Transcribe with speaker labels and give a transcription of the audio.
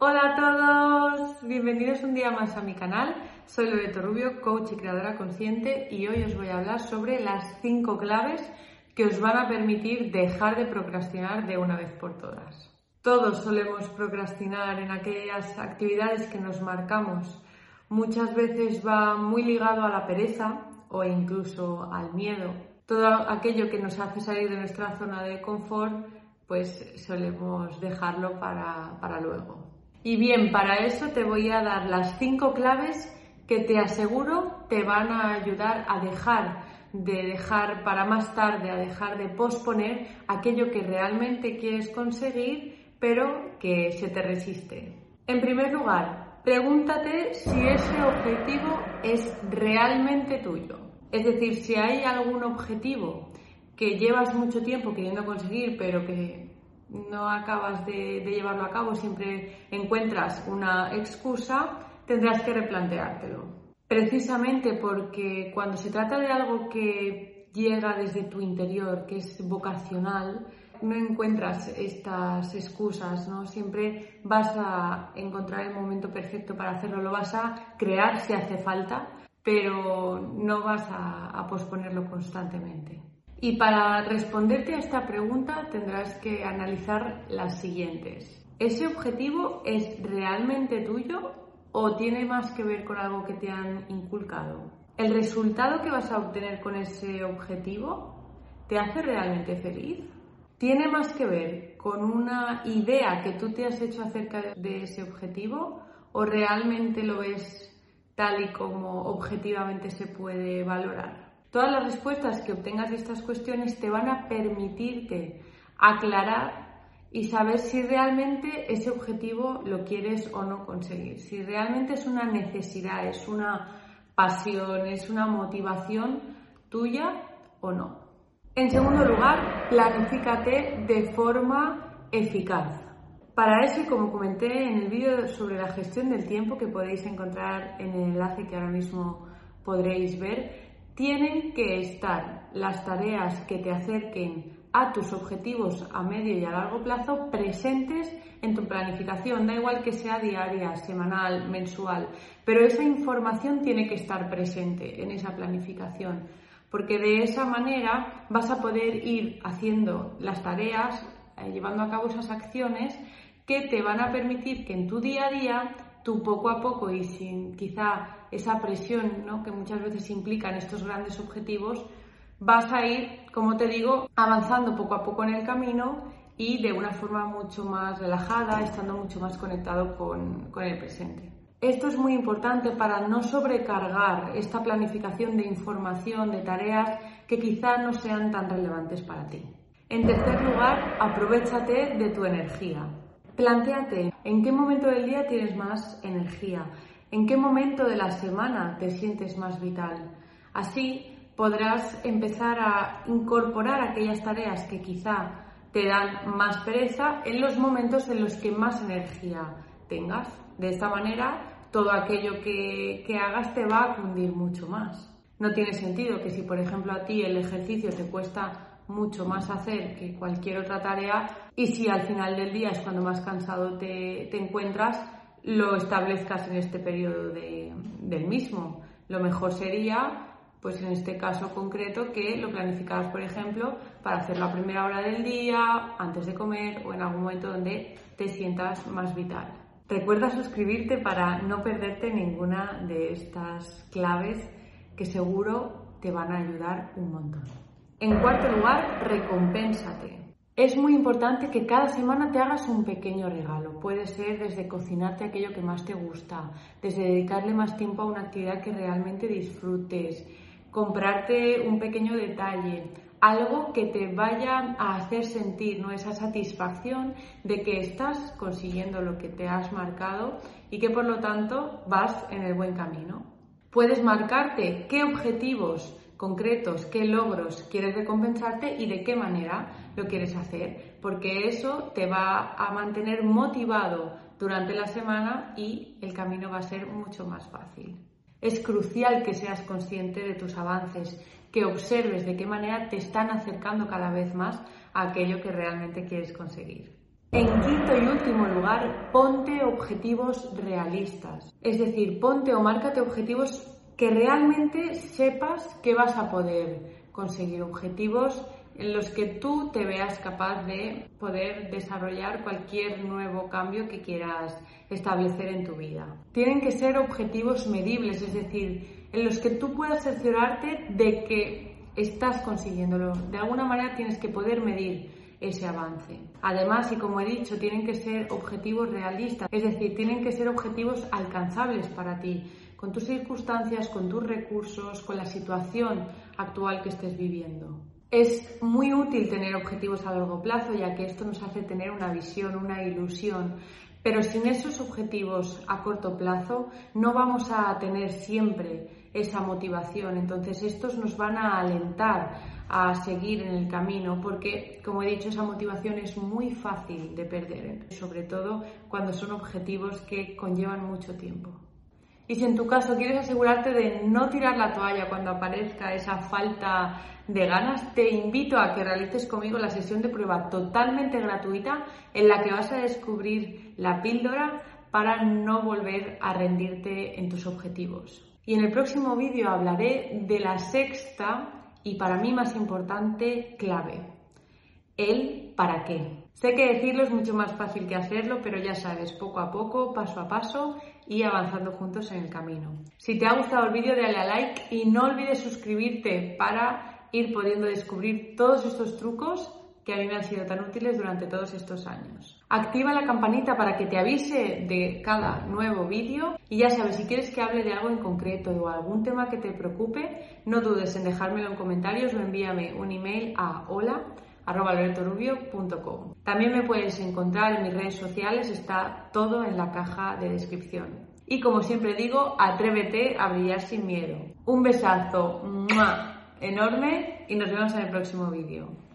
Speaker 1: Hola a todos, bienvenidos un día más a mi canal. Soy Loreto Rubio, coach y creadora consciente y hoy os voy a hablar sobre las 5 claves que os van a permitir dejar de procrastinar de una vez por todas. Todos solemos procrastinar en aquellas actividades que nos marcamos. Muchas veces va muy ligado a la pereza o incluso al miedo. Todo aquello que nos hace salir de nuestra zona de confort, pues solemos dejarlo para, para luego. Y bien, para eso te voy a dar las cinco claves que te aseguro te van a ayudar a dejar de dejar para más tarde, a dejar de posponer aquello que realmente quieres conseguir, pero que se te resiste. En primer lugar, pregúntate si ese objetivo es realmente tuyo. Es decir, si hay algún objetivo que llevas mucho tiempo queriendo conseguir, pero que no acabas de, llevarlo a cabo, siempre encuentras una excusa, tendrás que replanteártelo. Precisamente porque cuando se trata de algo que llega desde tu interior, que es vocacional, no encuentras estas excusas, ¿no? Siempre vas a encontrar el momento perfecto para hacerlo, lo vas a crear si hace falta, pero no vas a posponerlo constantemente. Y para responderte a esta pregunta tendrás que analizar las siguientes. ¿Ese objetivo es realmente tuyo o tiene más que ver con algo que te han inculcado? ¿El resultado que vas a obtener con ese objetivo te hace realmente feliz? ¿Tiene más que ver con una idea que tú te has hecho acerca de ese objetivo o realmente lo ves tal y como objetivamente se puede valorar? Todas las respuestas que obtengas de estas cuestiones te van a permitirte aclarar y saber si realmente ese objetivo lo quieres o no conseguir, si realmente es una necesidad, es una pasión, es una motivación tuya o no. En segundo lugar, planifícate de forma eficaz. Para eso, como comenté en el vídeo sobre la gestión del tiempo que podéis encontrar en el enlace que ahora mismo podréis ver, tienen que estar las tareas que te acerquen a tus objetivos a medio y a largo plazo presentes en tu planificación, da igual que sea diaria, semanal, mensual, pero esa información tiene que estar presente en esa planificación, porque de esa manera vas a poder ir haciendo las tareas, eh, llevando a cabo esas acciones que te van a permitir que en tu día a día tú poco a poco y sin quizá esa presión ¿no? que muchas veces implican estos grandes objetivos, vas a ir, como te digo, avanzando poco a poco en el camino y de una forma mucho más relajada, estando mucho más conectado con, con el presente. Esto es muy importante para no sobrecargar esta planificación de información, de tareas que quizá no sean tan relevantes para ti. En tercer lugar, aprovechate de tu energía. Plantéate en qué momento del día tienes más energía, en qué momento de la semana te sientes más vital. Así podrás empezar a incorporar aquellas tareas que quizá te dan más pereza en los momentos en los que más energía tengas. De esta manera, todo aquello que, que hagas te va a cundir mucho más. No tiene sentido que si, por ejemplo, a ti el ejercicio te cuesta mucho más hacer que cualquier otra tarea y si al final del día es cuando más cansado te, encuentras, lo establezcas en este periodo del mismo. Lo mejor sería, pues en este caso concreto, que lo planificaras, por ejemplo, para hacer la primera hora del día, antes de comer o en algún momento donde te sientas más vital. Recuerda suscribirte para no perderte ninguna de estas claves que seguro te van a ayudar un montón. En cuarto lugar, recompénsate. Es muy importante que cada semana te hagas un pequeño regalo. Puede ser desde cocinarte aquello que más te gusta, desde dedicarle más tiempo a una actividad que realmente disfrutes, comprarte un pequeño detalle, algo que te vaya a hacer sentir ¿no? esa satisfacción de que estás consiguiendo lo que te has marcado y que por lo tanto vas en el buen camino. Puedes marcarte qué objetivos concretos, qué logros quieres recompensarte y de qué manera lo quieres hacer, porque eso te va a mantener motivado durante la semana y el camino va a ser mucho más fácil. Es crucial que seas consciente de tus avances, que observes de qué manera te están acercando cada vez más a aquello que realmente quieres conseguir. En quinto y último lugar, ponte objetivos realistas. Es decir, ponte o márcate objetivos que realmente sepas que vas a poder conseguir. Objetivos en los que tú te veas capaz de poder desarrollar cualquier nuevo cambio que quieras establecer en tu vida. Tienen que ser objetivos medibles, es decir, en los que tú puedas cerciorarte de que estás consiguiéndolo. De alguna manera tienes que poder medir ese avance. Además, y como he dicho, tienen que ser objetivos realistas, es decir, tienen que ser objetivos alcanzables para ti, con tus circunstancias, con tus recursos, con la situación actual que estés viviendo. Es muy útil tener objetivos a largo plazo, ya que esto nos hace tener una visión, una ilusión, pero sin esos objetivos a corto plazo no vamos a tener siempre esa motivación. Entonces estos nos van a alentar a seguir en el camino porque, como he dicho, esa motivación es muy fácil de perder, sobre todo cuando son objetivos que conllevan mucho tiempo. Y si en tu caso quieres asegurarte de no tirar la toalla cuando aparezca esa falta de ganas, te invito a que realices conmigo la sesión de prueba totalmente gratuita en la que vas a descubrir la píldora para no volver a rendirte en tus objetivos. Y en el próximo vídeo hablaré de la sexta y para mí más importante clave, el para qué. Sé que decirlo es mucho más fácil que hacerlo, pero ya sabes, poco a poco, paso a paso y avanzando juntos en el camino. Si te ha gustado el vídeo, dale a like y no olvides suscribirte para ir pudiendo descubrir todos estos trucos que a mí me han sido tan útiles durante todos estos años. Activa la campanita para que te avise de cada nuevo vídeo y ya sabes, si quieres que hable de algo en concreto o algún tema que te preocupe, no dudes en dejármelo en comentarios o envíame un email a hola también me puedes encontrar en mis redes sociales, está todo en la caja de descripción. Y como siempre digo, atrévete a brillar sin miedo. Un besazo enorme y nos vemos en el próximo vídeo.